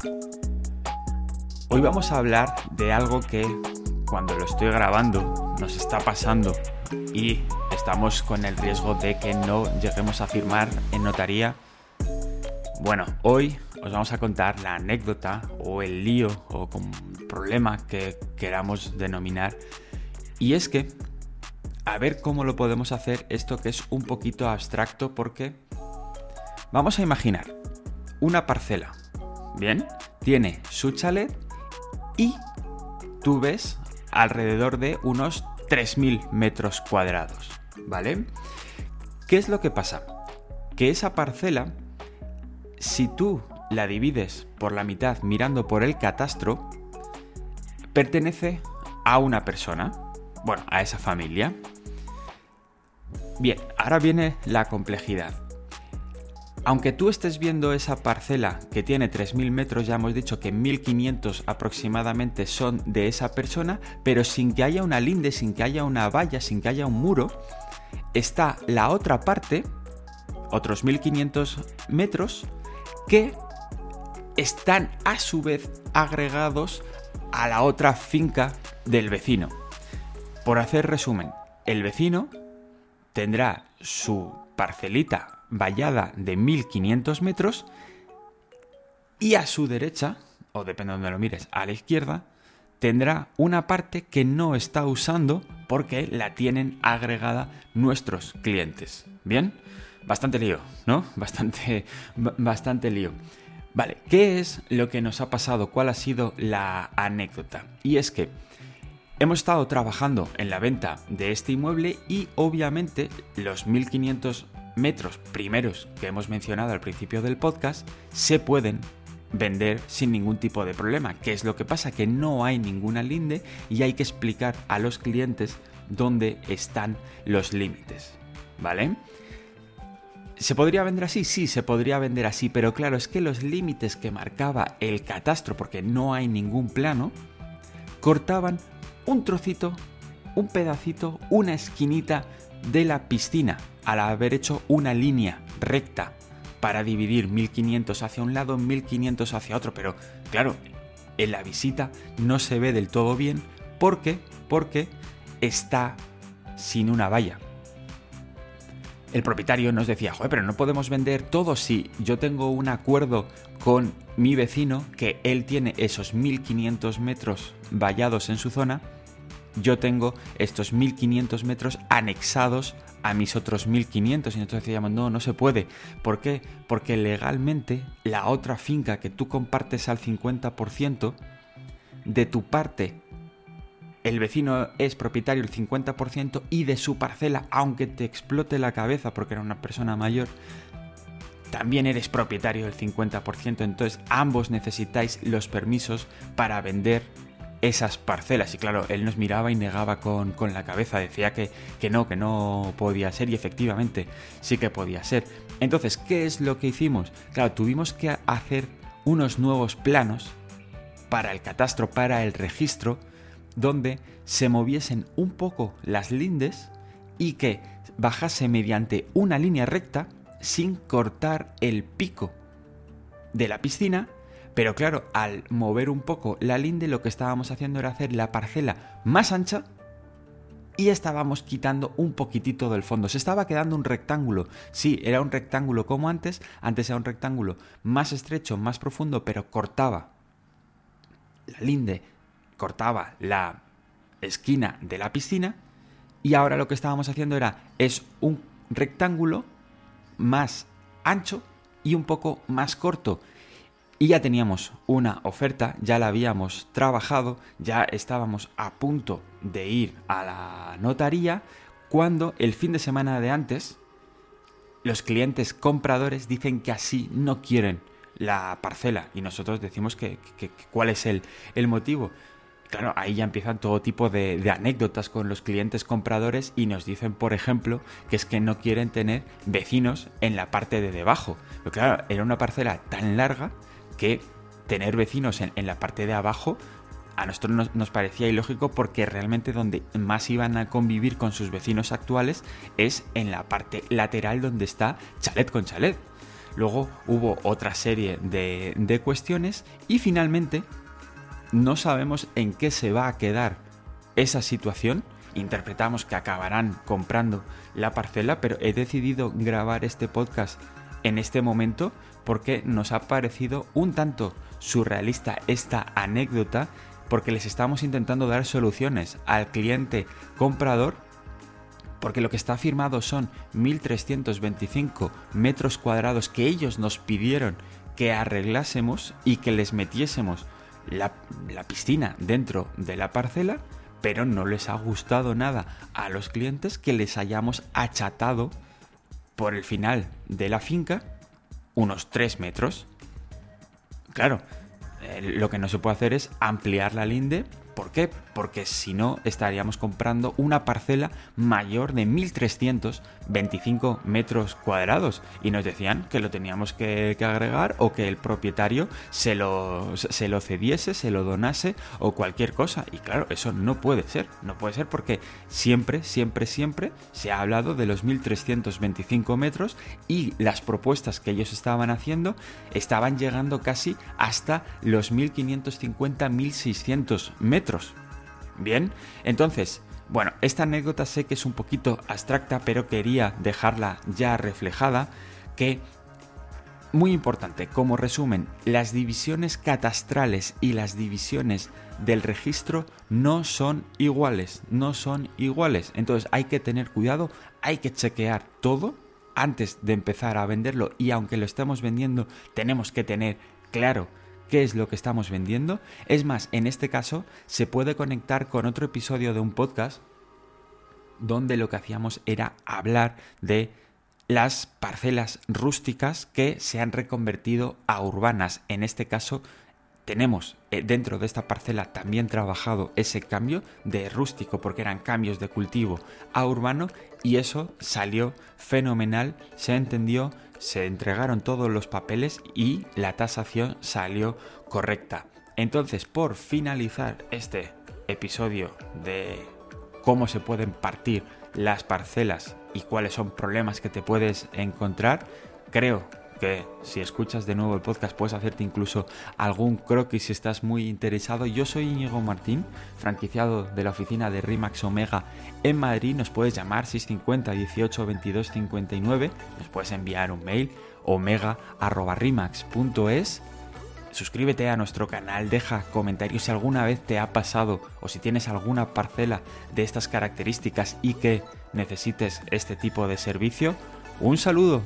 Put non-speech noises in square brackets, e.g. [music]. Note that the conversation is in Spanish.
Hoy vamos a hablar de algo que cuando lo estoy grabando nos está pasando y estamos con el riesgo de que no lleguemos a firmar en notaría. Bueno, hoy os vamos a contar la anécdota o el lío o como problema que queramos denominar. Y es que, a ver cómo lo podemos hacer esto que es un poquito abstracto porque vamos a imaginar una parcela. Bien, tiene su chalet y tú ves alrededor de unos 3.000 metros cuadrados, ¿vale? ¿Qué es lo que pasa? Que esa parcela, si tú la divides por la mitad mirando por el catastro, pertenece a una persona, bueno, a esa familia. Bien, ahora viene la complejidad. Aunque tú estés viendo esa parcela que tiene 3.000 metros, ya hemos dicho que 1.500 aproximadamente son de esa persona, pero sin que haya una linde, sin que haya una valla, sin que haya un muro, está la otra parte, otros 1.500 metros, que están a su vez agregados a la otra finca del vecino. Por hacer resumen, el vecino tendrá su parcelita vallada de 1500 metros y a su derecha, o depende de donde lo mires, a la izquierda, tendrá una parte que no está usando porque la tienen agregada nuestros clientes. ¿Bien? Bastante lío, ¿no? [laughs] Bastante, bastante lío. Vale, ¿qué es lo que nos ha pasado? ¿Cuál ha sido la anécdota? Y es que hemos estado trabajando en la venta de este inmueble y obviamente los 1500 metros primeros que hemos mencionado al principio del podcast se pueden vender sin ningún tipo de problema. ¿Qué es lo que pasa? Que no hay ninguna linde y hay que explicar a los clientes dónde están los límites. ¿Vale? ¿Se podría vender así? Sí, se podría vender así, pero claro, es que los límites que marcaba el catastro, porque no hay ningún plano, cortaban un trocito, un pedacito, una esquinita de la piscina, al haber hecho una línea recta para dividir 1500 hacia un lado, 1500 hacia otro, pero claro, en la visita no se ve del todo bien. Porque porque está sin una valla. El propietario nos decía, joder, pero no podemos vender todo si yo tengo un acuerdo con mi vecino que él tiene esos 1500 metros vallados en su zona, yo tengo estos 1500 metros anexados a mis otros 1500 y nosotros decíamos, no, no se puede. ¿Por qué? Porque legalmente la otra finca que tú compartes al 50% de tu parte el vecino es propietario el 50% y de su parcela, aunque te explote la cabeza porque era una persona mayor, también eres propietario del 50%, entonces ambos necesitáis los permisos para vender esas parcelas. Y claro, él nos miraba y negaba con, la cabeza, decía que, que no, que no podía ser y efectivamente sí que podía ser. Entonces, ¿qué es lo que hicimos? Claro, tuvimos que hacer unos nuevos planos para el catastro, para el registro, donde se moviesen un poco las lindes y que bajase mediante una línea recta sin cortar el pico de la piscina, pero claro, al mover un poco la linde lo que estábamos haciendo era hacer la parcela más ancha y estábamos quitando un poquitito del fondo. Se estaba quedando un rectángulo. Sí, era un rectángulo como antes, antes era un rectángulo más estrecho, más profundo, pero cortaba la linde cortaba la esquina de la piscina y ahora lo que estábamos haciendo era es un rectángulo más ancho y un poco más corto. Y ya teníamos una oferta, ya la habíamos trabajado, ya estábamos a punto de ir a la notaría cuando el fin de semana de antes los clientes compradores dicen que así no quieren la parcela y nosotros decimos que, cuál es el, el motivo. Claro, ahí ya empiezan todo tipo de, anécdotas con los clientes compradores y nos dicen, por ejemplo, que es que no quieren tener vecinos en la parte de debajo. Pero claro, era una parcela tan larga que tener vecinos en, la parte de abajo a nosotros nos, parecía ilógico porque realmente donde más iban a convivir con sus vecinos actuales es en la parte lateral donde está chalet con chalet. Luego hubo otra serie de cuestiones y finalmente no sabemos en qué se va a quedar esa situación. Interpretamos que acabarán comprando la parcela, pero he decidido grabar este podcast en este momento porque nos ha parecido un tanto surrealista esta anécdota porque les estamos intentando dar soluciones al cliente comprador porque lo que está firmado son 1325 metros cuadrados que ellos nos pidieron que arreglásemos y que les metiésemos la, la, piscina dentro de la parcela, pero no les ha gustado nada a los clientes que les hayamos achatado por el final de la finca unos 3 metros. Claro, eh, lo que no se puede hacer es ampliar la linde ¿Por qué? Porque si no estaríamos comprando una parcela mayor de 1325 metros cuadrados y nos decían que lo teníamos que, agregar o que el propietario se lo, se lo cediese, se lo donase o cualquier cosa. Y claro, eso no puede ser, no puede ser porque siempre, siempre, siempre se ha hablado de los 1325 metros y las propuestas que ellos estaban haciendo estaban llegando casi hasta los 1550-1600 Bien, entonces, bueno, esta anécdota sé que es un poquito abstracta, pero quería dejarla ya reflejada, que muy importante, como resumen, las divisiones catastrales y las divisiones del registro no son iguales, no son iguales. Entonces hay que tener cuidado, hay que chequear todo antes de empezar a venderlo y aunque lo estemos vendiendo, tenemos que tener claro qué es lo que estamos vendiendo. Es más, en este caso se puede conectar con otro episodio de un podcast donde lo que hacíamos era hablar de las parcelas rústicas que se han reconvertido a urbanas. En este caso tenemos eh, dentro de esta parcela también trabajado ese cambio de rústico porque eran cambios de cultivo a urbano y eso salió fenomenal, se entendió se entregaron todos los papeles y la tasación salió correcta. Entonces, por finalizar este episodio de cómo se pueden partir las parcelas y cuáles son problemas que te puedes encontrar, creo que si escuchas de nuevo el podcast puedes hacerte incluso algún croquis si estás muy interesado. Yo soy Íñigo Martín, franquiciado de la oficina de Rimax Omega en Madrid. Nos puedes llamar 650 18 22 59. Nos puedes enviar un mail omega.rimax.es. Suscríbete a nuestro canal, deja comentarios si alguna vez te ha pasado o si tienes alguna parcela de estas características y que necesites este tipo de servicio. Un saludo